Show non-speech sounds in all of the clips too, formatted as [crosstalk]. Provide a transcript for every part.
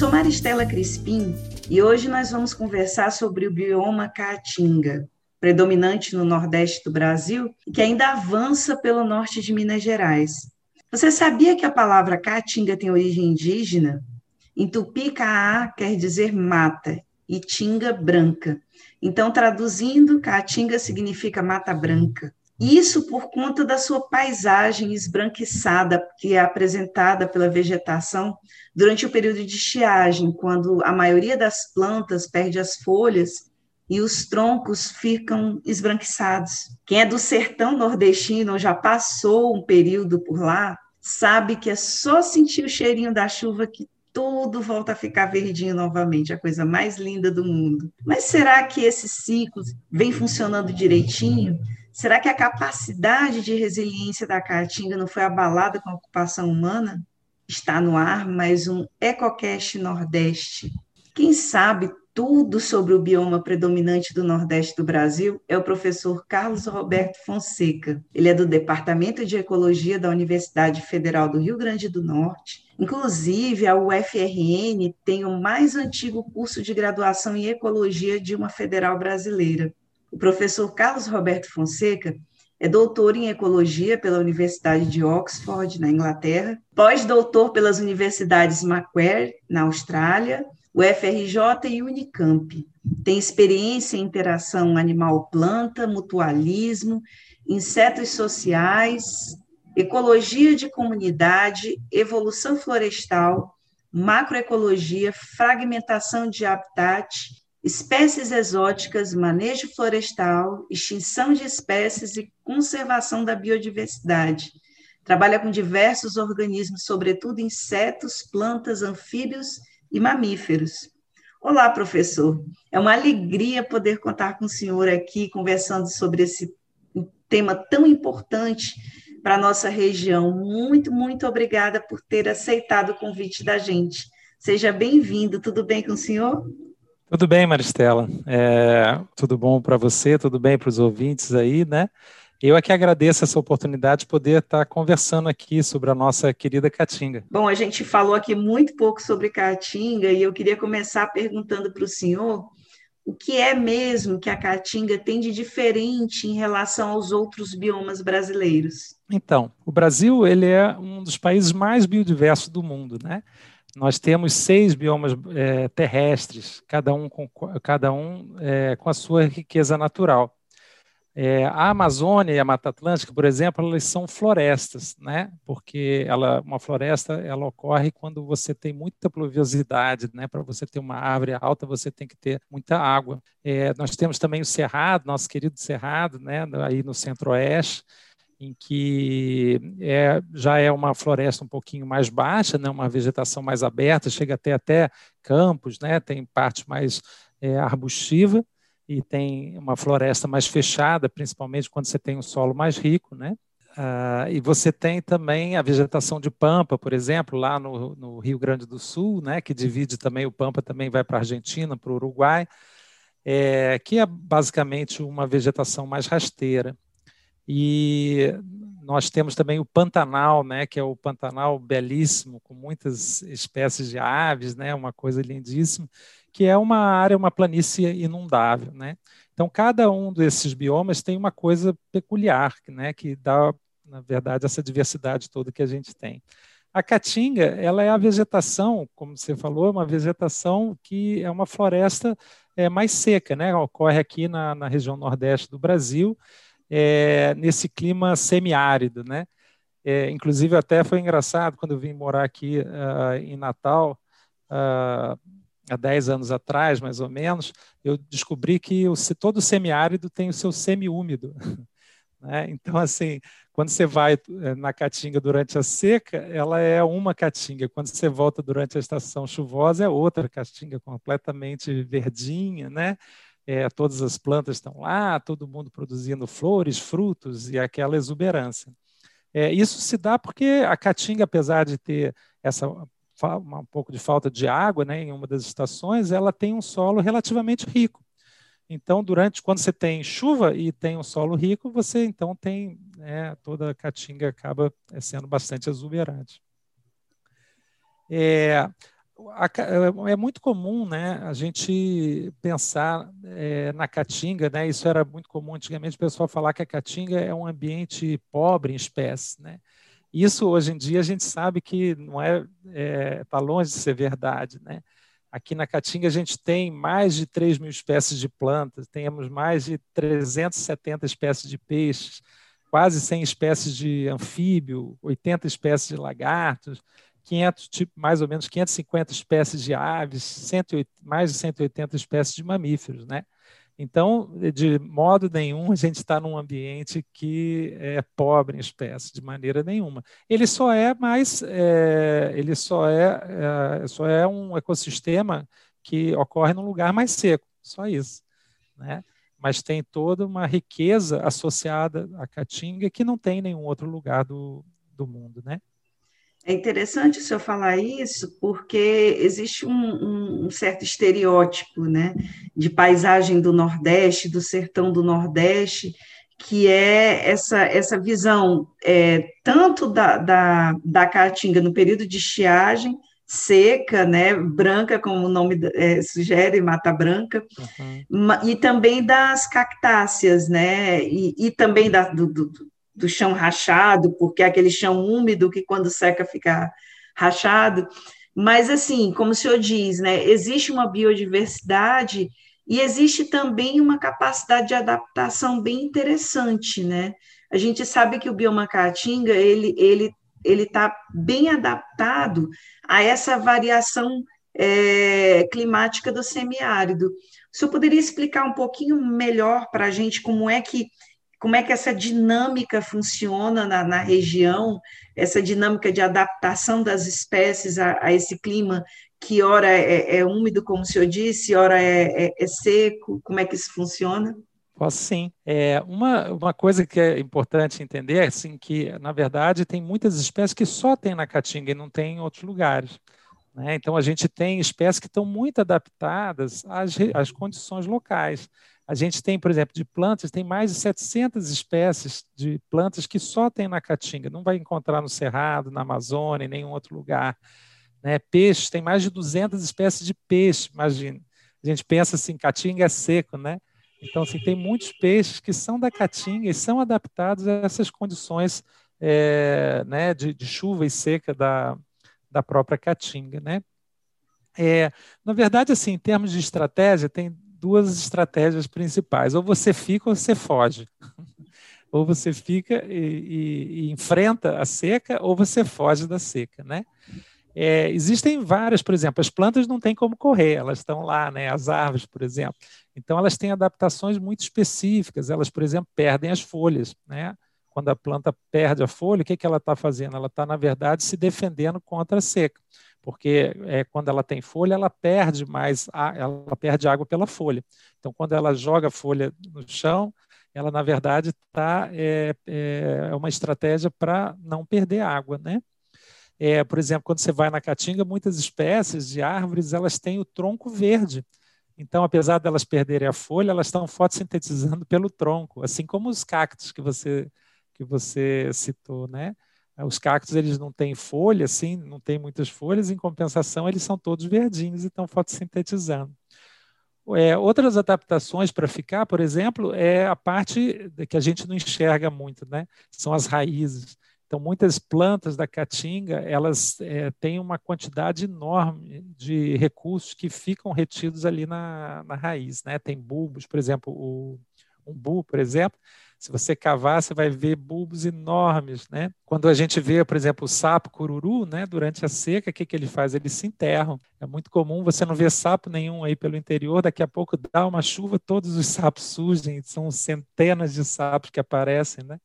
sou Maristela Crispim e hoje nós vamos conversar sobre o bioma Caatinga, predominante no Nordeste do Brasil e que ainda avança pelo norte de Minas Gerais. Você sabia que a palavra Caatinga tem origem indígena? Em tupi, Caá quer dizer mata e tinga branca. Então, traduzindo, Caatinga significa mata branca. Isso por conta da sua paisagem esbranquiçada, que é apresentada pela vegetação durante o período de estiagem, quando a maioria das plantas perde as folhas e os troncos ficam esbranquiçados. Quem é do sertão nordestino ou já passou um período por lá, sabe que é só sentir o cheirinho da chuva que tudo volta a ficar verdinho novamente, a coisa mais linda do mundo. Mas será que esse ciclo vem funcionando direitinho? Será que a capacidade de resiliência da caatinga não foi abalada com a ocupação humana? Está no ar mais um EcoCast Nordeste. Quem sabe tudo sobre o bioma predominante do Nordeste do Brasil é o professor Carlos Roberto Fonseca. Ele é do Departamento de Ecologia da Universidade Federal do Rio Grande do Norte. Inclusive, a UFRN tem o mais antigo curso de graduação em ecologia de uma federal brasileira. O professor Carlos Roberto Fonseca é doutor em ecologia pela Universidade de Oxford, na Inglaterra, pós-doutor pelas universidades Macquarie, na Austrália, o FRJ e Unicamp. Tem experiência em interação animal-planta, mutualismo, insetos sociais, ecologia de comunidade, evolução florestal, macroecologia, fragmentação de habitat, espécies exóticas, manejo florestal, extinção de espécies e conservação da biodiversidade. Trabalha com diversos organismos, sobretudo insetos, plantas, anfíbios e mamíferos. Olá, professor. É uma alegria poder contar com o senhor aqui conversando sobre esse tema tão importante para a nossa região. Muito, muito obrigada por ter aceitado o convite da gente. Seja bem-vindo. Tudo bem com o senhor? Tudo bem, Maristela. É, tudo bom para você, tudo bem para os ouvintes aí, né? Eu é que agradeço essa oportunidade de poder estar conversando aqui sobre a nossa querida Caatinga. Bom, a gente falou aqui muito pouco sobre Caatinga e eu queria começar perguntando para o senhor o que é mesmo que a Caatinga tem de diferente em relação aos outros biomas brasileiros. Então, o Brasil ele é um dos países mais biodiversos do mundo, né? Nós temos seis biomas é, terrestres, cada um, com, cada um é, com a sua riqueza natural. É, a Amazônia e a Mata Atlântica, por exemplo, elas são florestas, né? Porque ela, uma floresta ela ocorre quando você tem muita pluviosidade, né? Para você ter uma árvore alta, você tem que ter muita água. É, nós temos também o Cerrado, nosso querido Cerrado, né? Aí no Centro-Oeste, em que é, já é uma floresta um pouquinho mais baixa, né? Uma vegetação mais aberta, chega até até campos, né? Tem parte mais é, arbustiva e tem uma floresta mais fechada, principalmente quando você tem um solo mais rico, né? Uh, e você tem também a vegetação de pampa, por exemplo, lá no, no, Rio Grande do Sul, né, que divide também o pampa também vai para a Argentina, para o Uruguai, é, que é basicamente uma vegetação mais rasteira. E nós temos também o Pantanal, né, que é o Pantanal belíssimo, com muitas espécies de aves, né, uma coisa lindíssima que é uma área, uma planície inundável, né? Então, cada um desses biomas tem uma coisa peculiar, né, que dá, na verdade, essa diversidade toda que a gente tem. A caatinga, ela é a vegetação, como você falou, uma vegetação que é uma floresta é, mais seca, né? Ocorre aqui na, na região nordeste do Brasil, é, nesse clima semiárido, né? É, inclusive, até foi engraçado quando eu vim morar aqui uh, em Natal, uh, há 10 anos atrás, mais ou menos, eu descobri que o, todo semiárido tem o seu semiúmido. [laughs] Né? Então, assim, quando você vai eh, na caatinga durante a seca, ela é uma caatinga. Quando você volta durante a estação chuvosa, é outra caatinga completamente verdinha, né? É, todas as plantas estão lá, todo mundo produzindo flores, frutos e aquela exuberância. É, isso se dá porque a caatinga, apesar de ter essa um pouco de falta de água né, em uma das estações, ela tem um solo relativamente rico. Então, durante quando você tem chuva e tem um solo rico, você então tem né, toda a caatinga acaba é, sendo bastante exuberante. É, é muito comum né, a gente pensar é, na Caatinga, né, isso era muito comum antigamente, o pessoal falar que a Caatinga é um ambiente pobre em espécies. Né? Isso, hoje em dia, a gente sabe que não é, está é, tá longe de ser verdade. Né? Aqui na Caatinga a gente tem mais de 3 mil espécies de plantas, temos mais de 370 espécies de peixes, quase 100 espécies de anfíbio, 80 espécies de lagartos, 500, tipo, mais ou menos 550 espécies de aves, 108, mais de 180 espécies de mamíferos, né? Então, de modo nenhum, a gente está num ambiente que é pobre em espécies, de maneira nenhuma. Ele só é mais, é, ele só é, é, só é um ecossistema que ocorre num lugar mais seco, só isso, né? Mas tem toda uma riqueza associada à caatinga que não tem em nenhum outro lugar do, do mundo, né? É interessante o senhor falar isso, porque existe um, um, certo estereótipo né, de paisagem do Nordeste, do sertão do Nordeste, que é essa, essa visão é, tanto da, da, da caatinga no período de estiagem, seca, né, branca, como o nome é, sugere, mata branca, uhum. e também das cactáceas, né, e, e também da, do, do, do chão rachado, porque é aquele chão úmido que quando seca fica rachado. Mas, assim, como o senhor diz, né, existe uma biodiversidade e existe também uma capacidade de adaptação bem interessante, né? A gente sabe que o bioma caatinga, ele ele ele está bem adaptado a essa variação é, climática do semiárido. O senhor poderia explicar um pouquinho melhor para a gente como é que como é que essa dinâmica funciona na, na região, essa dinâmica de adaptação das espécies a, a esse clima que ora é, é, úmido, como o senhor disse, ora é, é, é, seco, como é que isso funciona? Posso sim. É, uma, uma coisa que é importante entender é assim, que, na verdade, tem muitas espécies que só tem na Caatinga e não tem em outros lugares. Né? Então, a gente tem espécies que estão muito adaptadas às, às condições locais. A gente tem, por exemplo, de plantas, tem mais de 700 espécies de plantas que só tem na Caatinga, não vai encontrar no Cerrado, na Amazônia, em nenhum outro lugar. Né? Peixes, tem mais de 200 espécies de peixe, imagine. A gente pensa assim, Caatinga é seco, né? Então, assim, tem muitos peixes que são da Caatinga e são adaptados a essas condições é, né, de, de, chuva e seca da, da própria Caatinga, né? É, na verdade, assim, em termos de estratégia, tem duas estratégias principais: ou você fica ou você foge. [laughs] ou você fica e, e, e, enfrenta a seca, ou você foge da seca, né? É, existem várias, por exemplo, as plantas não têm como correr, elas estão lá, né? As árvores, por exemplo. Então, elas têm adaptações muito específicas. Elas, por exemplo, perdem as folhas, né? Quando a planta perde a folha, o que, que ela está fazendo? Ela está, na verdade, se defendendo contra a seca porque é, quando ela tem folha, ela perde mais, ela perde água pela folha. Então, quando ela joga a folha no chão, ela na verdade está é, é, é uma estratégia para não perder água, né? É, por exemplo, quando você vai na caatinga, muitas espécies de árvores elas têm o tronco verde. Então, apesar delas perderem a folha, elas estão fotossintetizando pelo tronco, assim como os cactos que você que você citou, né? É, os cactos eles não têm folha, assim, não tem muitas folhas, em compensação eles são todos verdinhos e estão fotossintetizando. É, outras adaptações para ficar, por exemplo, é a parte que a gente não enxerga muito, né? São as raízes. Então, muitas plantas da caatinga, elas é, têm uma quantidade enorme de recursos que ficam retidos ali na, na raiz, né? Tem bulbos, por exemplo, o umbu, por exemplo, se você cavar, você vai ver bulbos enormes, né? Quando a gente vê, por exemplo, o sapo cururu, né, durante a seca, o que, que ele faz? Eles se enterram. É muito comum você não ver sapo nenhum aí pelo interior, daqui a pouco dá uma chuva, todos os sapos surgem, são centenas de sapos que aparecem, né?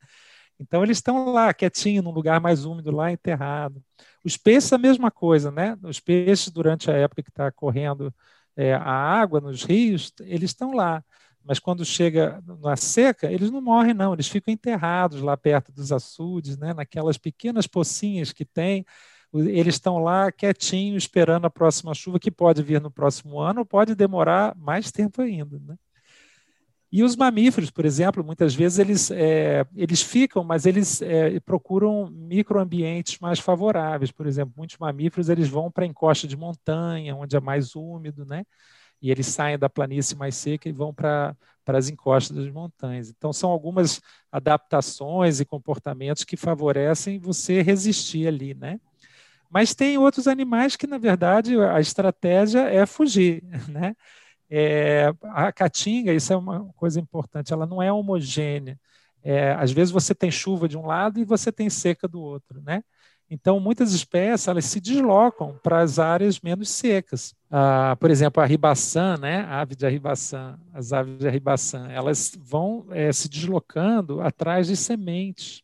Então eles estão lá, quietinho, num lugar mais úmido, lá enterrado. Os peixes a mesma coisa, né? Os peixes, durante a época que está correndo é, a água nos rios, eles estão lá. Mas quando chega na seca, eles não morrem, não, eles ficam enterrados lá perto dos açudes, né, naquelas pequenas pocinhas que tem. Eles estão lá quietinhos, esperando a próxima chuva, que pode vir no próximo ano, ou pode demorar mais tempo ainda. Né? E os mamíferos, por exemplo, muitas vezes eles, é, eles ficam, mas eles é, procuram microambientes mais favoráveis. Por exemplo, muitos mamíferos eles vão para a encosta de montanha, onde é mais úmido, né? E eles saem da planície mais seca e vão para, as encostas das montanhas. Então, são algumas adaptações e comportamentos que favorecem você resistir ali, né? Mas tem outros animais que, na verdade, a estratégia é fugir, [laughs] né? É, a caatinga, isso é uma coisa importante, ela não é homogênea. É, às vezes você tem chuva de um lado e você tem seca do outro, né? Então, muitas espécies elas se deslocam para as áreas menos secas. Ah, por exemplo, a ribaçã, né? a ave de arribaçã, as aves de arribaçã, elas vão é, se deslocando atrás de sementes.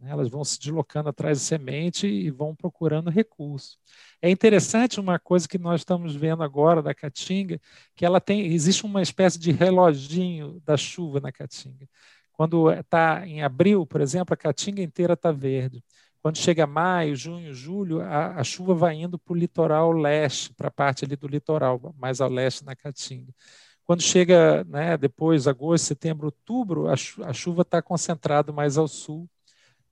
Né? Elas vão se deslocando atrás de semente e vão procurando recurso. É interessante uma coisa que nós estamos vendo agora da caatinga, que ela tem, existe uma espécie de reloginho da chuva na caatinga. Quando está em abril, por exemplo, a caatinga inteira está verde. Quando chega maio, junho, julho, a, a chuva vai indo para o litoral leste, para a parte ali do litoral, mais ao leste na caatinga. Quando chega né, depois, agosto, setembro, outubro, a, a chuva está concentrada mais ao sul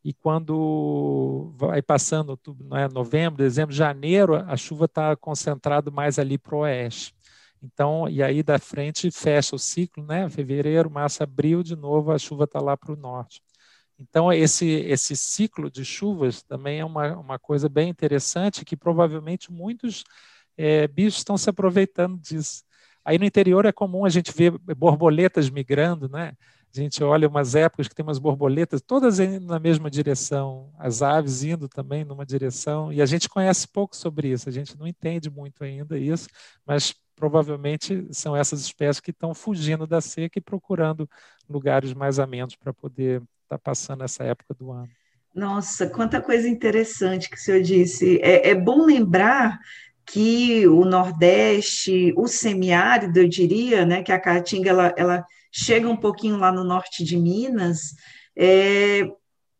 e quando vai passando outubro, é, novembro, dezembro, janeiro, a chuva está concentrada mais ali para o oeste. Então, e aí da frente fecha o ciclo, né? Fevereiro, março, abril, de novo a chuva está lá para o norte. Então, esse, esse ciclo de chuvas também é uma, uma coisa bem interessante que provavelmente muitos é, bichos estão se aproveitando disso. Aí no interior é comum a gente ver borboletas migrando, né? A gente olha umas épocas que tem umas borboletas, todas indo na mesma direção, as aves indo também numa direção, e a gente conhece pouco sobre isso, a gente não entende muito ainda isso, mas provavelmente são essas espécies que estão fugindo da seca e procurando lugares mais amenos para poder estar tá passando essa época do ano. Nossa, quanta coisa interessante que o senhor disse. É, é bom lembrar que o Nordeste, o semiárido, eu diria, né, que a caatinga ela, ela chega um pouquinho lá no norte de Minas, é,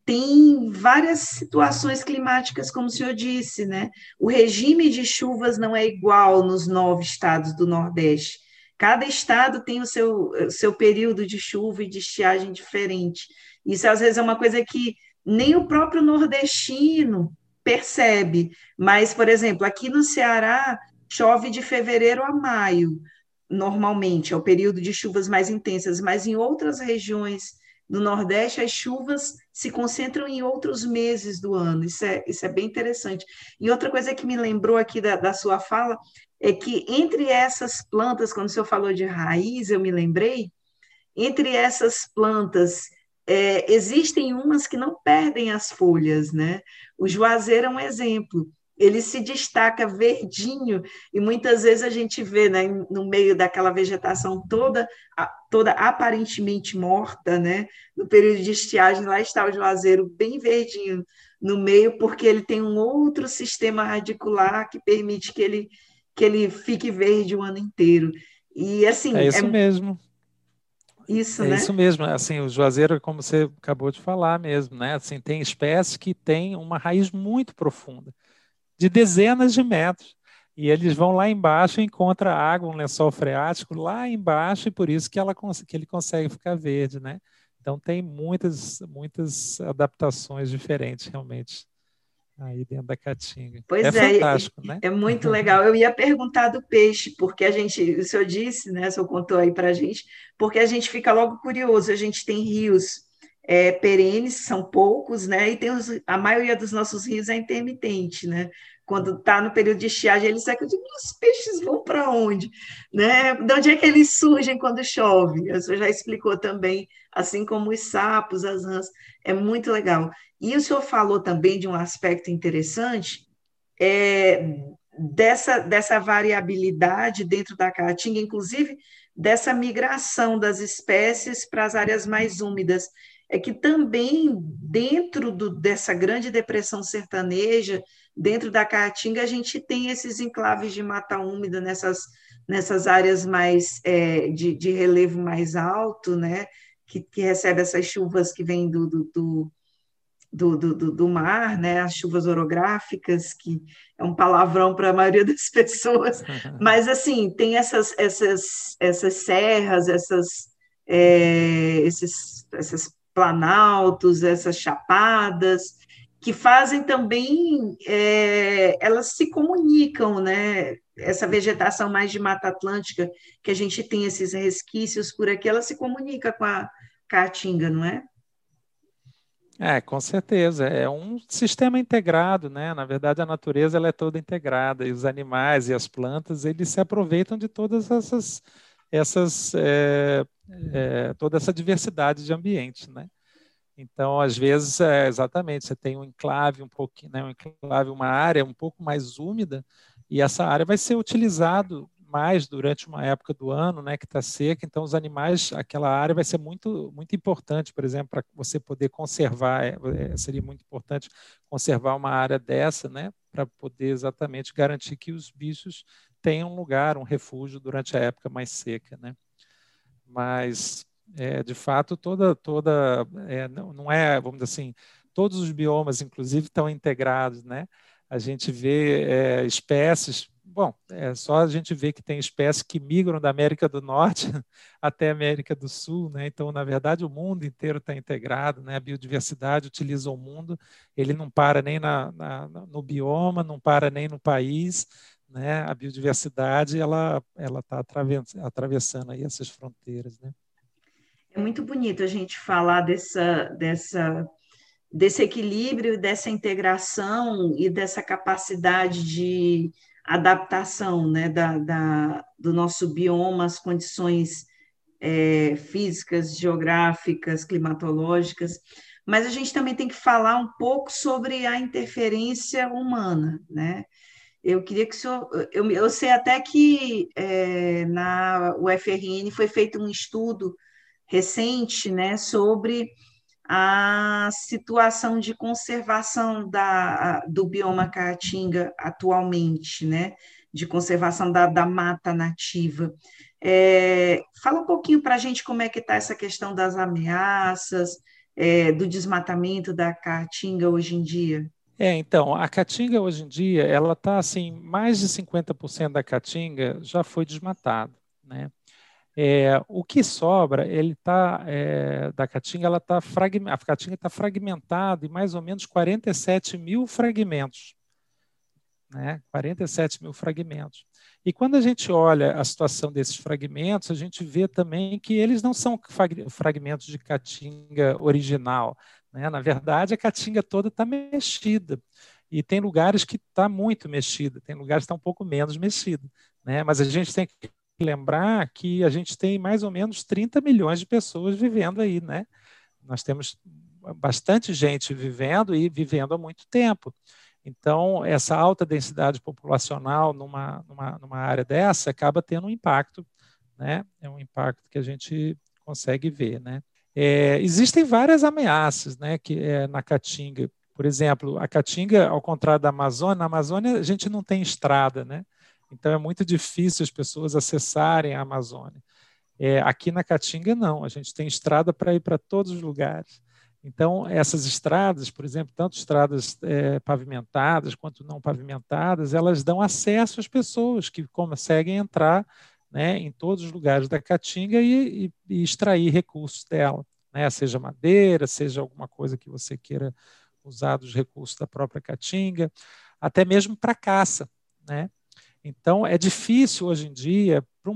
tem várias situações climáticas, como o senhor disse, né? O regime de chuvas não é igual nos nove estados do Nordeste. Cada estado tem o seu, seu período de chuva e de estiagem diferente. Isso, às vezes, é uma coisa que nem o próprio nordestino percebe. Mas, por exemplo, aqui no Ceará, chove de fevereiro a maio normalmente, é o período de chuvas mais intensas, mas em outras regiões do Nordeste, as chuvas se concentram em outros meses do ano. Isso é, isso é bem interessante. E outra coisa que me lembrou aqui da, da sua fala é que entre essas plantas, quando o senhor falou de raiz, eu me lembrei, entre essas plantas é, existem umas que não perdem as folhas, né? O juazeiro é um exemplo ele se destaca verdinho e muitas vezes a gente vê né, no meio daquela vegetação toda toda aparentemente morta, né? No período de estiagem lá está o juazeiro bem verdinho no meio porque ele tem um outro sistema radicular que permite que ele que ele fique verde o ano inteiro. E assim, é isso é... mesmo. Isso, é né? isso mesmo, assim, o juazeiro, como você acabou de falar mesmo, né? Assim, tem espécies que têm uma raiz muito profunda de dezenas de metros. E eles vão lá embaixo e encontram água, um lençol freático lá embaixo, e por isso que, ela, que ele consegue ficar verde, né? Então tem muitas, muitas adaptações diferentes realmente aí dentro da caatinga. Pois é, é fantástico, é, né? É muito legal. Eu ia perguntar do peixe, porque a gente, o senhor disse, né? O senhor contou aí para a gente, porque a gente fica logo curioso. A gente tem rios é, perenes, são poucos, né? E tem os, a maioria dos nossos rios é intermitente, né? Quando está no período de estiagem, eles secam, digo, os peixes vão para onde? Né? De onde é que eles surgem quando chove? A senhor já explicou também, assim como os sapos, as rãs, é muito legal. E o senhor falou também de um aspecto interessante, é, dessa, dessa variabilidade dentro da caatinga, inclusive dessa migração das espécies para as áreas mais úmidas é que também dentro do, dessa grande depressão sertaneja, dentro da Caatinga, a gente tem esses enclaves de mata úmida nessas, nessas áreas mais é, de, de, relevo mais alto, né? Que, que recebe essas chuvas que vêm do, do, do do, do, mar, né? as chuvas orográficas, que é um palavrão para a maioria das [laughs] pessoas, mas assim, tem essas, essas, essas serras, essas, é, esses, esses planaltos, essas chapadas, que fazem também, é, elas se comunicam, né? Essa vegetação mais de Mata Atlântica, que a gente tem esses resquícios por aqui, ela se comunica com a caatinga, não é? É, com certeza. É um sistema integrado, né? Na verdade, a natureza ela é toda integrada e os animais e as plantas eles se aproveitam de todas essas, essas é, é, toda essa diversidade de ambientes, né? Então, às vezes, é, exatamente, você tem um enclave um pouquinho, né, um enclave, uma área um pouco mais úmida, e essa área vai ser utilizado mais durante uma época do ano, né, que está seca. Então, os animais, aquela área vai ser muito, muito importante, por exemplo, para você poder conservar. É, é, seria muito importante conservar uma área dessa, né, para poder exatamente garantir que os bichos tenham um lugar, um refúgio durante a época mais seca, né. Mas é, de fato, toda, toda é, não, não é, vamos dizer assim, todos os biomas, inclusive, estão integrados, né? A gente vê é, espécies, bom, é só a gente ver que tem espécies que migram da América do Norte [laughs] até a América do Sul, né? Então, na verdade, o mundo inteiro está integrado, né? A biodiversidade utiliza o mundo, ele não para nem na, na, no bioma, não para nem no país, né? A biodiversidade, ela ela está atravessando aí essas fronteiras, né? É muito bonito a gente falar dessa, dessa, desse equilíbrio, dessa integração e dessa capacidade de adaptação né, da, da do nosso bioma às condições é, físicas, geográficas, climatológicas, mas a gente também tem que falar um pouco sobre a interferência humana, né? Eu queria que o senhor. Eu, eu sei até que é, na UFRN foi feito um estudo recente né, sobre a situação de conservação da, do bioma caatinga atualmente, né, de conservação da, da mata nativa. É, fala um pouquinho para a gente como é que está essa questão das ameaças, é, do desmatamento da caatinga hoje em dia. É, então, a caatinga hoje em dia, ela está assim, mais de 50% da caatinga já foi desmatado, né? É, o que sobra, ele tá é, da caatinga, ela tá a caatinga está fragmentada em mais ou menos 47 mil fragmentos, né? 47 mil fragmentos. E quando a gente olha a situação desses fragmentos, a gente vê também que eles não são fragmentos de caatinga original. Né? Na verdade, a caatinga toda está mexida. E tem lugares que está muito mexida, tem lugares que está um pouco menos mexida. Né? Mas a gente tem que lembrar que a gente tem mais ou menos 30 milhões de pessoas vivendo aí, né? Nós temos bastante gente vivendo e vivendo há muito tempo. Então, essa alta densidade populacional numa, numa, numa área dessa acaba tendo um impacto, né? É um impacto que a gente consegue ver, né? É, existem várias ameaças, né? Que é, na Caatinga, por exemplo, a Caatinga, ao contrário da Amazônia, na Amazônia a gente não tem estrada, né? Então é muito difícil as pessoas acessarem a Amazônia. É, aqui na Caatinga, não, a gente tem estrada para ir para todos os lugares. Então, essas estradas, por exemplo, tanto estradas é, pavimentadas quanto não pavimentadas, elas dão acesso às pessoas que conseguem entrar né, em todos os lugares da Caatinga e, e, e extrair recursos dela, né, seja madeira, seja alguma coisa que você queira usar dos recursos da própria Caatinga, até mesmo para caça. Né? Então, é difícil hoje em dia para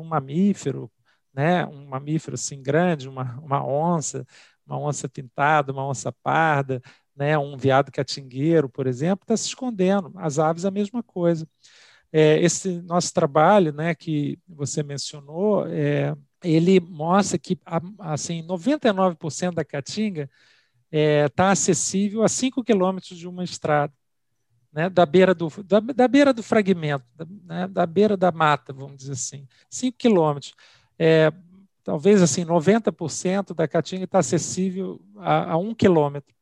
um mamífero, né, um mamífero assim grande, uma, uma onça, uma onça pintada, uma onça parda, né, um veado catingueiro, por exemplo, está se escondendo. As aves a mesma coisa. É, esse nosso trabalho, né, que você mencionou, é, ele mostra que assim 99% da caatinga está é, tá acessível a 5 quilômetros de uma estrada né, da, beira do, da, da, beira do fragmento, da, né, da, beira da mata, vamos dizer assim, 5 quilômetros. É, talvez assim, 90% da Caatinga está acessível a, a um quilômetro.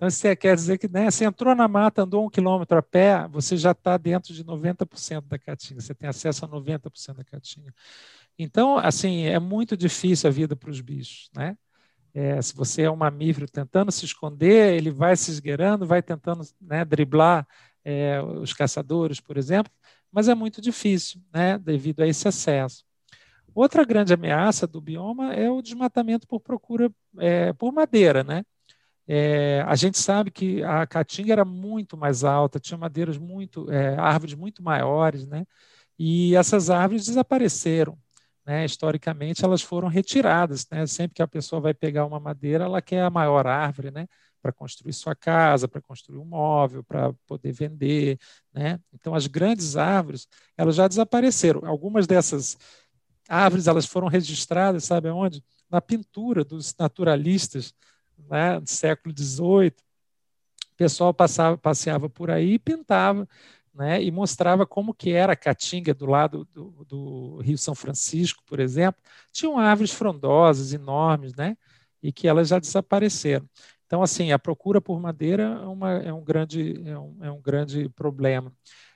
Então, isso quer dizer que né, você entrou na mata, andou um quilômetro a pé, você já está dentro de 90% da Caatinga, você tem acesso a 90% da Caatinga. Então, assim, é muito difícil a vida para os bichos, né? É, se você é um mamífero tentando se esconder, ele vai se esgueirando, vai tentando né, driblar é, os caçadores, por exemplo, mas é muito difícil, né, devido a esse acesso. Outra grande ameaça do bioma é o desmatamento por procura é, por madeira, né? É, a gente sabe que a caatinga era muito mais alta, tinha madeiras muito, é, árvores muito maiores, né? E essas árvores desapareceram. Né? Historicamente, elas foram retiradas. Né? Sempre que a pessoa vai pegar uma madeira, ela quer a maior árvore, né? Para construir sua casa, para construir um móvel, para poder vender, né? Então, as grandes árvores, elas já desapareceram. Algumas dessas árvores, elas foram registradas, sabe aonde? Na pintura dos naturalistas, né, do século XVIII, o pessoal passava, passeava por aí e pintava, né, e mostrava como que era a Caatinga do lado do, do, Rio São Francisco, por exemplo, tinham árvores frondosas, enormes, né, e que elas já desapareceram. Então, assim, a procura por madeira é, uma, é, um, grande, é, um, é um grande problema.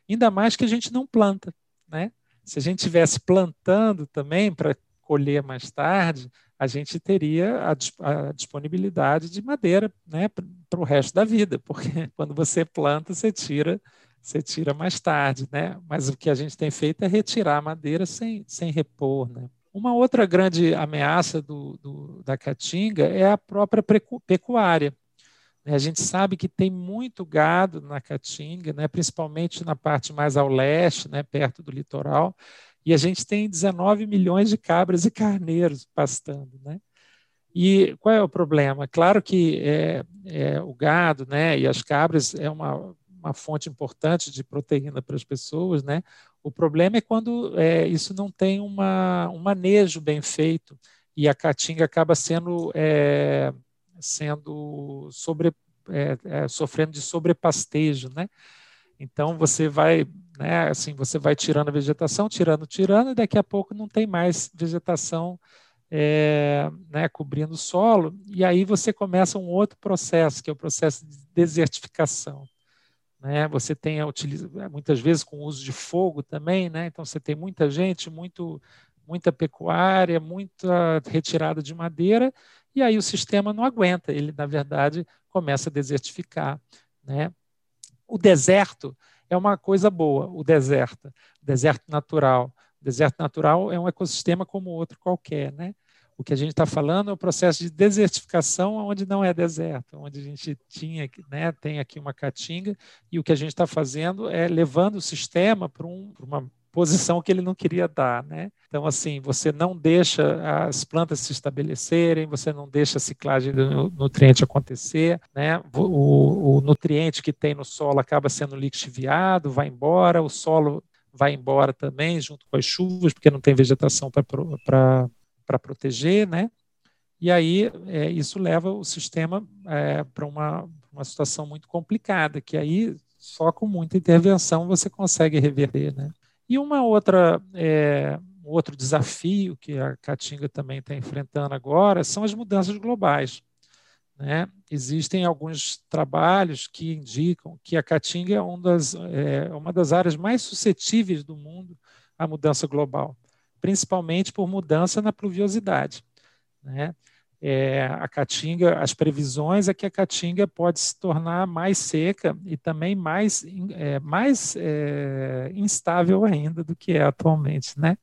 Ainda mais que a gente não planta, né? Se a gente tivesse plantando também para colher mais tarde, a gente teria a, a disponibilidade de madeira né, para o resto da vida, porque [laughs] quando você planta, você tira, você tira mais tarde. Né? Mas o que a gente tem feito é retirar a madeira sem, sem repor. Né? Uma outra grande ameaça do, do, da caatinga é a própria pecuária. A gente sabe que tem muito gado na Caatinga, né, principalmente na parte mais ao leste, né, perto do litoral, e a gente tem 19 milhões de cabras e carneiros pastando, né? E qual é o problema? Claro que é, é, o gado né, e as cabras é uma, uma fonte importante de proteína para as pessoas, né? O problema é quando é, isso não tem uma, um manejo bem feito e a caatinga acaba sendo, é, sendo sobre, é, é, sofrendo de sobrepastejo, né? Então você vai, né, assim, você vai tirando a vegetação, tirando, tirando, e daqui a pouco não tem mais vegetação é, né, cobrindo o solo, e aí você começa um outro processo, que é o processo de desertificação. Né? Você tem a utiliza, muitas vezes com o uso de fogo também, né? então você tem muita gente, muito, muita pecuária, muita retirada de madeira, e aí o sistema não aguenta, ele, na verdade, começa a desertificar. Né? o deserto é uma coisa boa, o deserto, o deserto natural. O deserto natural é um ecossistema como outro qualquer, né? O que a gente está falando é o processo de desertificação onde não é deserto, onde a gente tinha, né, tem aqui uma caatinga, e o que a gente está fazendo é levando o sistema para um, uma posição que ele não queria dar, né? Então, assim, você não deixa as plantas se estabelecerem, você não deixa a ciclagem do nutriente acontecer, né? O, o nutriente que tem no solo acaba sendo lixiviado, vai embora, o solo vai embora também, junto com as chuvas, porque não tem vegetação para proteger, né? E aí é, isso leva o sistema é, para uma, uma situação muito complicada, que aí só com muita intervenção você consegue reverter, né? E uma outra, é, outro desafio que a Caatinga também está enfrentando agora são as mudanças globais. Né? Existem alguns trabalhos que indicam que a Caatinga é, um das, é uma das áreas mais suscetíveis do mundo à mudança global, principalmente por mudança na pluviosidade. Né? É, a caatinga, as previsões é que a caatinga pode se tornar mais seca e também mais, é, mais é, instável ainda do que é atualmente, né?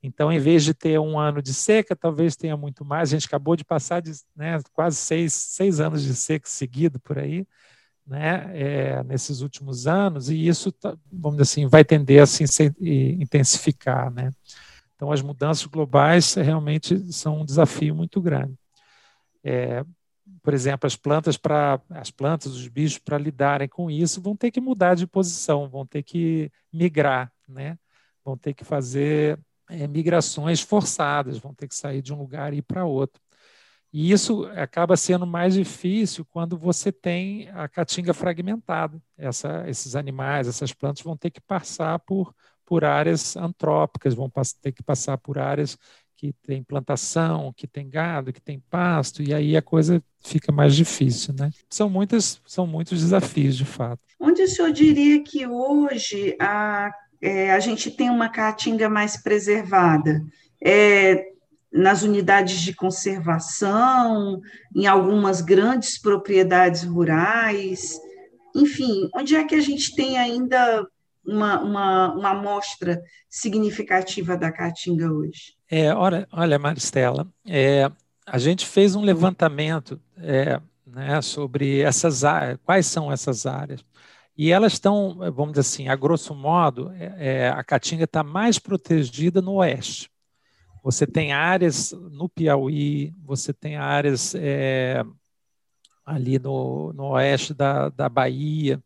Então, em vez de ter um ano de seca, talvez tenha muito mais. A gente acabou de passar de né, quase seis, seis anos de seca seguido por aí, né, é, nesses últimos anos, e isso, tá, vamos dizer assim, vai tender a se intensificar, né? Então, as mudanças globais realmente são um desafio muito grande. É, por exemplo, as plantas para as plantas, os bichos para lidarem com isso vão ter que mudar de posição, vão ter que migrar, né? Vão ter que fazer é, migrações forçadas, vão ter que sair de um lugar e ir para outro. E isso acaba sendo mais difícil quando você tem a caatinga fragmentada. Essa, esses animais, essas plantas vão ter que passar por, por áreas antrópicas, vão ter que passar por áreas que tem plantação, que tem gado, que tem pasto, e aí a coisa fica mais difícil, né? São, muitas, são muitos desafios, de fato. Onde o senhor diria que hoje a, é, a gente tem uma caatinga mais preservada? É, nas unidades de conservação, em algumas grandes propriedades rurais, enfim, onde é que a gente tem ainda uma, uma, uma amostra significativa da caatinga hoje? É, olha, olha Maristela, é, a gente fez um levantamento é, né, sobre essas áreas, quais são essas áreas. E elas estão, vamos dizer assim, a grosso modo, é, é a Caatinga está mais protegida no oeste. Você tem áreas no Piauí, você tem áreas é, ali no, no oeste da, da Bahia,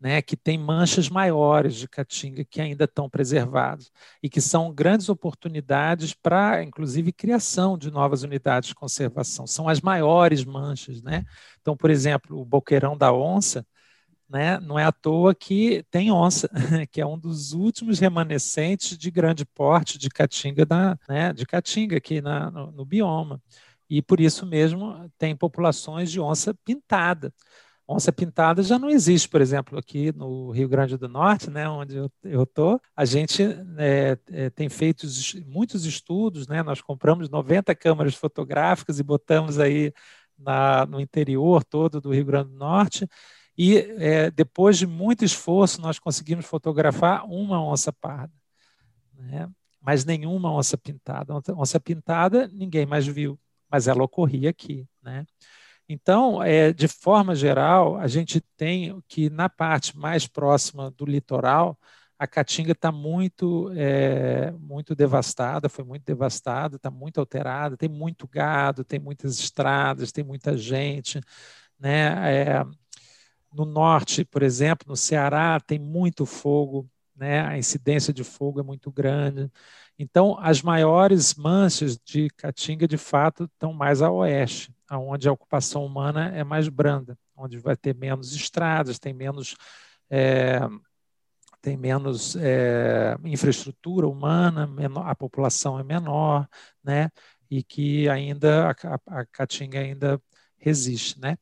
né, que tem manchas maiores de caatinga que ainda estão preservadas e que são grandes oportunidades para, inclusive, criação de novas unidades de conservação. São as maiores manchas, né? Então, por exemplo, o boqueirão da onça, né, não é à toa que tem onça, [laughs] que é um dos últimos remanescentes de grande porte de caatinga da, né, de caatinga aqui na, no, no bioma. E por isso mesmo tem populações de onça pintada onça pintada já não existe, por exemplo, aqui no Rio Grande do Norte, né, onde eu estou, a gente é, é, tem feito muitos estudos, né, nós compramos 90 câmeras fotográficas e botamos aí na, no interior todo do Rio Grande do Norte, e é, depois de muito esforço nós conseguimos fotografar uma onça parda, né, mas nenhuma onça pintada. Onça pintada ninguém mais viu, mas ela ocorria aqui, né? Então, é, de forma geral, a gente tem que na parte mais próxima do litoral, a Caatinga está muito, é, muito devastada, foi muito devastada, está muito alterada, tem muito gado, tem muitas estradas, tem muita gente. Né? É, no norte, por exemplo, no Ceará, tem muito fogo, né? a incidência de fogo é muito grande. Então, as maiores manchas de Caatinga, de fato, estão mais a oeste onde a ocupação humana é mais branda, onde vai ter menos estradas, tem menos, é, tem menos é, infraestrutura humana, menor, a população é menor, né? E que ainda a, a Caatinga ainda resiste, né?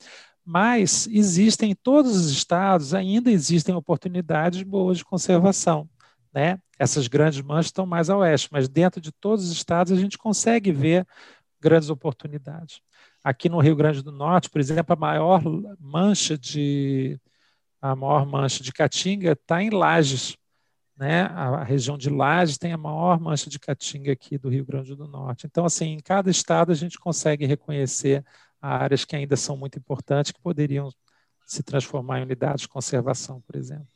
Mas existem em todos os estados ainda existem oportunidades boas de conservação, né? Essas grandes manchas estão mais a oeste, mas dentro de todos os estados a gente consegue ver grandes oportunidades. Aqui no Rio Grande do Norte, por exemplo, a maior mancha de a maior mancha de caatinga está em Lages, né? A, região de Lages tem a maior mancha de caatinga aqui do Rio Grande do Norte. Então, assim, em cada estado a gente consegue reconhecer áreas que ainda são muito importantes que poderiam se transformar em unidades de conservação, por exemplo.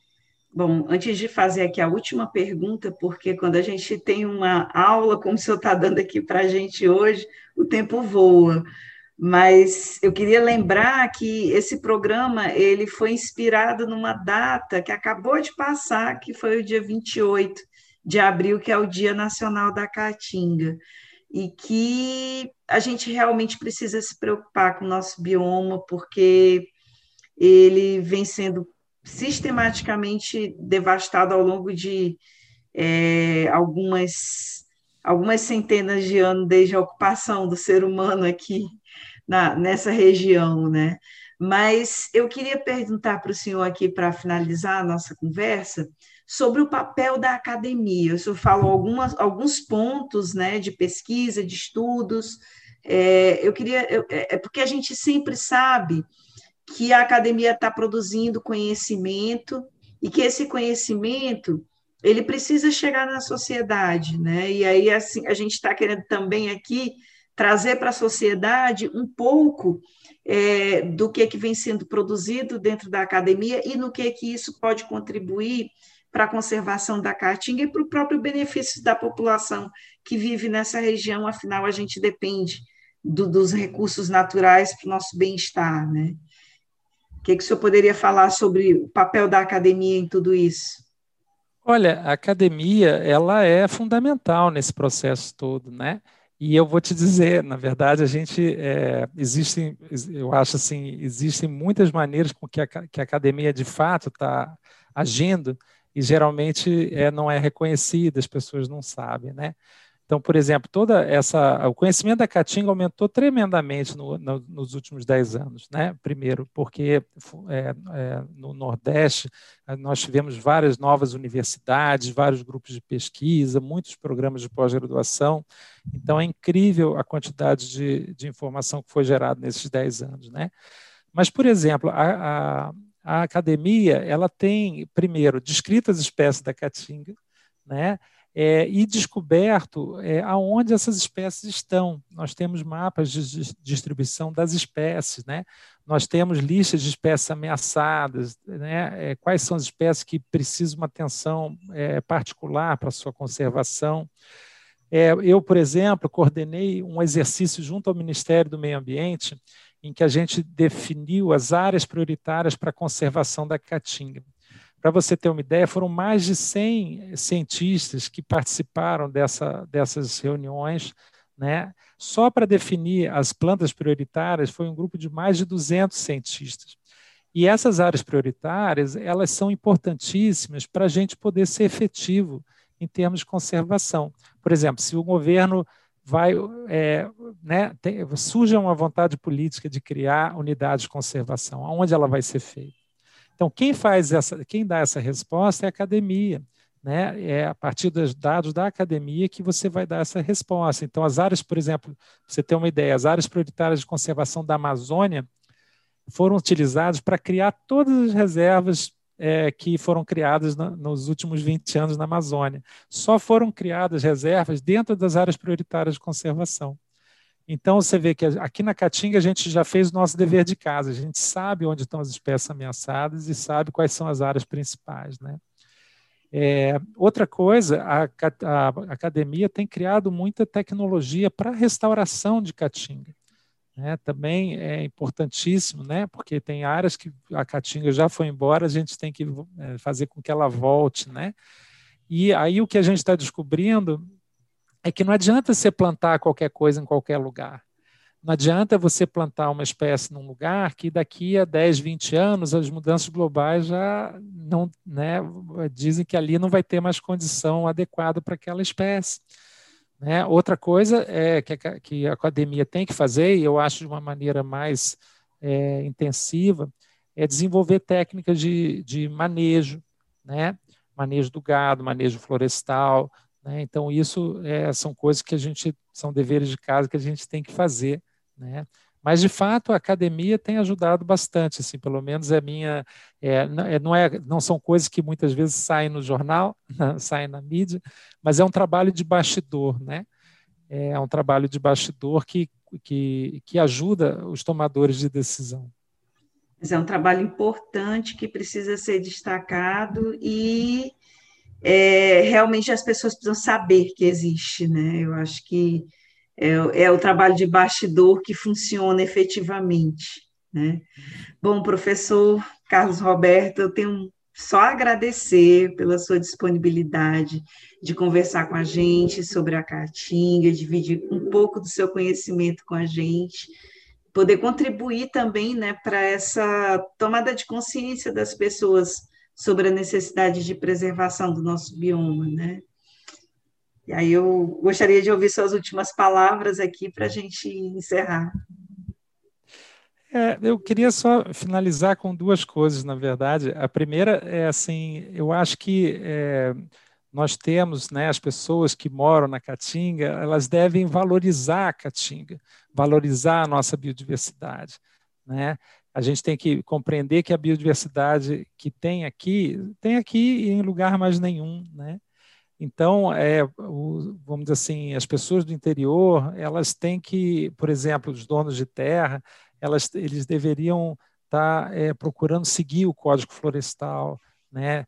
Bom, antes de fazer aqui a última pergunta, porque quando a gente tem uma aula, como o senhor está dando aqui para a gente hoje, o tempo voa. Mas eu queria lembrar que esse programa ele foi inspirado numa data que acabou de passar, que foi o dia 28 de abril, que é o Dia Nacional da Caatinga, e que a gente realmente precisa se preocupar com o nosso bioma, porque ele vem sendo sistematicamente devastado ao longo de é, algumas, algumas centenas de anos desde a ocupação do ser humano aqui na, nessa região, né? Mas eu queria perguntar para o senhor aqui, para finalizar a nossa conversa, sobre o papel da academia. O senhor falou algumas, alguns pontos né, de pesquisa, de estudos. É, eu queria. Eu, é, é porque a gente sempre sabe que a academia está produzindo conhecimento e que esse conhecimento ele precisa chegar na sociedade, né? E aí assim a gente está querendo também aqui trazer para a sociedade um pouco é, do que, que vem sendo produzido dentro da academia e no que, que isso pode contribuir para a conservação da caatinga e para o próprio benefício da população que vive nessa região, afinal, a gente depende do, dos recursos naturais para o nosso bem-estar, né? O que, que o senhor poderia falar sobre o papel da academia em tudo isso? Olha, a academia ela é fundamental nesse processo todo, né? E eu vou te dizer, na verdade, a gente é, existem, eu acho assim, existem muitas maneiras com que a, que a academia de fato está agindo e geralmente é, não é reconhecida, as pessoas não sabem, né? Então, por exemplo, toda essa, o conhecimento da Caatinga aumentou tremendamente no, no, nos últimos 10 anos, né? Primeiro, porque é, é, no Nordeste eh, nós tivemos várias novas universidades, vários grupos de pesquisa, muitos programas de pós-graduação. Então, é incrível a quantidade de, de informação que foi gerada nesses 10 anos, né? Mas, por exemplo, a, a, a academia ela tem, primeiro, descritas espécies da Caatinga, né? É, e descoberto é, aonde essas espécies estão. Nós temos mapas de distribuição das espécies, né? nós temos listas de espécies ameaçadas, né? é, quais são as espécies que precisam uma atenção é, particular para sua conservação. É, eu, por exemplo, coordenei um exercício junto ao Ministério do Meio Ambiente, em que a gente definiu as áreas prioritárias para a conservação da caatinga. Para você ter uma ideia, foram mais de 100 cientistas que participaram dessa, dessas reuniões, né? Só para definir as plantas prioritárias foi um grupo de mais de 200 cientistas. E essas áreas prioritárias, elas são importantíssimas para a gente poder ser efetivo em termos de conservação. Por exemplo, se o governo vai, é, né, tem, surge uma vontade política de criar unidades de conservação, aonde ela vai ser feita? Então, quem faz essa, quem dá essa resposta é a academia. Né? É a partir dos dados da academia que você vai dar essa resposta. Então, as áreas, por exemplo, você tem uma ideia, as áreas prioritárias de conservação da Amazônia foram utilizadas para criar todas as reservas é, que foram criadas nos últimos 20 anos na Amazônia. Só foram criadas reservas dentro das áreas prioritárias de conservação. Então, você vê que aqui na Caatinga a gente já fez o nosso dever de casa, a gente sabe onde estão as espécies ameaçadas e sabe quais são as áreas principais. Né? É, outra coisa, a, a, academia tem criado muita tecnologia para restauração de Caatinga. Né? Também é importantíssimo, né? porque tem áreas que a Caatinga já foi embora, a gente tem que é, fazer com que ela volte. Né? E aí o que a gente está descobrindo é que não adianta você plantar qualquer coisa em qualquer lugar. Não adianta você plantar uma espécie num lugar que daqui a 10, 20 anos as mudanças globais já não né, dizem que ali não vai ter mais condição adequada para aquela espécie. Né? Outra coisa é que a, que a academia tem que fazer, e eu acho de uma maneira mais é, intensiva, é desenvolver técnicas de, de manejo, né? manejo do gado, manejo florestal, né? Então, isso é, são coisas que a gente, são deveres de casa que a gente tem que fazer. Né? Mas, de fato, a academia tem ajudado bastante, assim, pelo menos é minha. É, não, é, é, não são coisas que muitas vezes saem no jornal, [laughs] saem na mídia, mas é um trabalho de bastidor, né? É um trabalho de bastidor que, que, que ajuda os tomadores de decisão. Mas é um trabalho importante que precisa ser destacado e é, realmente as pessoas precisam saber que existe, né? Eu acho que é, é o trabalho de bastidor que funciona efetivamente, né? Bom, professor Carlos Roberto, eu tenho só agradecer pela sua disponibilidade de conversar com a gente sobre a Caatinga, dividir um pouco do seu conhecimento com a gente, poder contribuir também né, para essa tomada de consciência das pessoas sobre a necessidade de preservação do nosso bioma, né? E aí eu gostaria de ouvir suas últimas palavras aqui para a gente encerrar. É, eu queria só finalizar com duas coisas, na verdade. A primeira é assim, eu acho que é, nós temos, né, as pessoas que moram na Caatinga, elas devem valorizar a Caatinga, valorizar a nossa biodiversidade, né? A gente tem que compreender que a biodiversidade que tem aqui, tem aqui em lugar mais nenhum, né? Então, é, o, vamos dizer assim, as pessoas do interior, elas têm que, por exemplo, os donos de terra, elas, eles deveriam estar tá, é, procurando seguir o Código Florestal, né?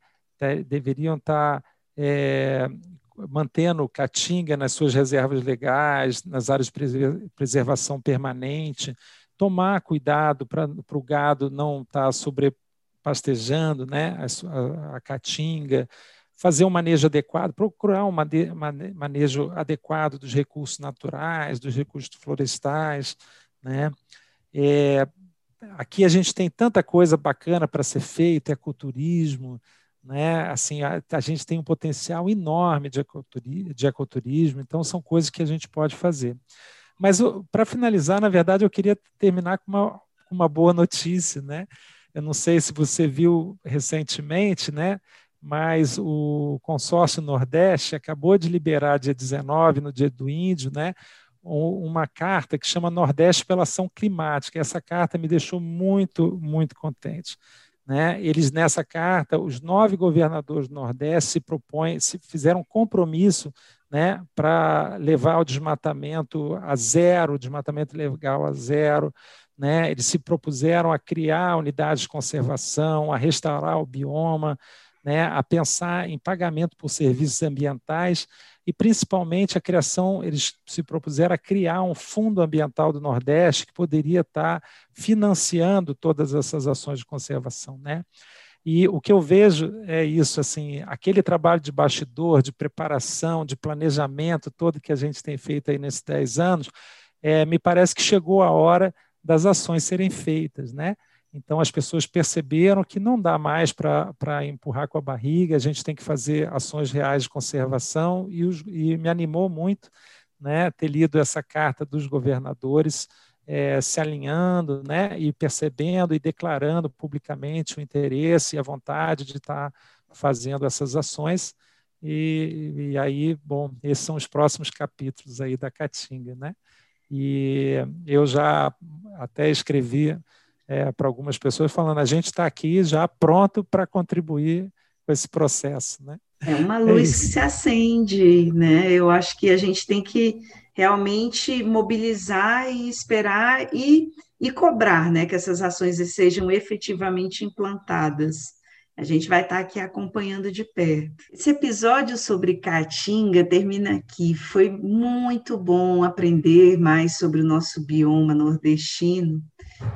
deveriam estar tá, é, mantendo caatinga nas suas reservas legais, nas áreas de preservação permanente, tomar cuidado para o gado não estar tá sobrepastejando né, a, a, caatinga, fazer um manejo adequado, procurar um manejo adequado dos recursos naturais, dos recursos florestais. Né? É, aqui a gente tem tanta coisa bacana para ser feita, ecoturismo, né? Assim, a, a, gente tem um potencial enorme de, de ecoturismo, então são coisas que a gente pode fazer. Mas para finalizar, na verdade, eu queria terminar com uma, uma boa notícia, né? Eu não sei se você viu recentemente, né? Mas o consórcio Nordeste acabou de liberar dia 19, no dia do Índio, né? Uma carta que chama Nordeste pela Ação Climática. Essa carta me deixou muito, muito contente. Né, eles nessa carta, os nove governadores do Nordeste se propõem, se fizeram compromisso né, para levar o desmatamento a zero, o desmatamento legal a zero. Né, eles se propuseram a criar unidades de conservação, a restaurar o bioma, né, a pensar em pagamento por serviços ambientais e principalmente a criação, eles se propuseram a criar um fundo ambiental do Nordeste que poderia estar financiando todas essas ações de conservação, né? E o que eu vejo é isso, assim, aquele trabalho de bastidor, de preparação, de planejamento todo que a gente tem feito aí nesses 10 anos, é, me parece que chegou a hora das ações serem feitas, né? Então, as pessoas perceberam que não dá mais para empurrar com a barriga, a gente tem que fazer ações reais de conservação, e, os, e me animou muito né, ter lido essa carta dos governadores é, se alinhando né, e percebendo e declarando publicamente o interesse e a vontade de estar fazendo essas ações. E, e aí, bom, esses são os próximos capítulos aí da Caatinga, né? E eu já até escrevi é, para algumas pessoas falando a gente está aqui já pronto para contribuir com esse processo, né? É uma luz é que se acende, né? Eu acho que a gente tem que realmente mobilizar e esperar e, e cobrar, né, que essas ações sejam efetivamente implantadas. A gente vai estar aqui acompanhando de perto. Esse episódio sobre Caatinga termina aqui. Foi muito bom aprender mais sobre o nosso bioma nordestino.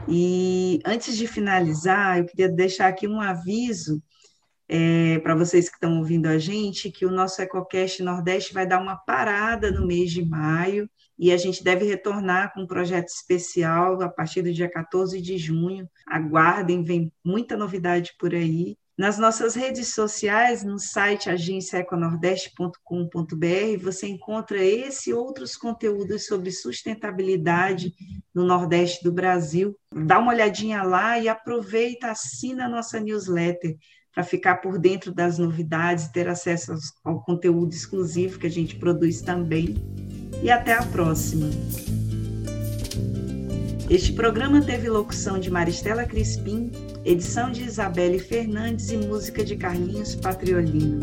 E antes de finalizar, eu queria deixar aqui um aviso é, para vocês que estão ouvindo a gente, que o nosso EcoCast Nordeste vai dar uma parada no mês de maio e a gente deve retornar com um projeto especial a partir do dia 14 de junho. Aguardem, vem muita novidade por aí. Nas nossas redes sociais, no site agenciaeconordeste.com.br, você encontra esse e outros conteúdos sobre sustentabilidade no Nordeste do Brasil. Dá uma olhadinha lá e aproveita, assina a nossa newsletter para ficar por dentro das novidades, ter acesso ao conteúdo exclusivo que a gente produz também. E até a próxima! Este programa teve locução de Maristela Crispim, edição de Isabelle Fernandes e música de Carlinhos Patriolino.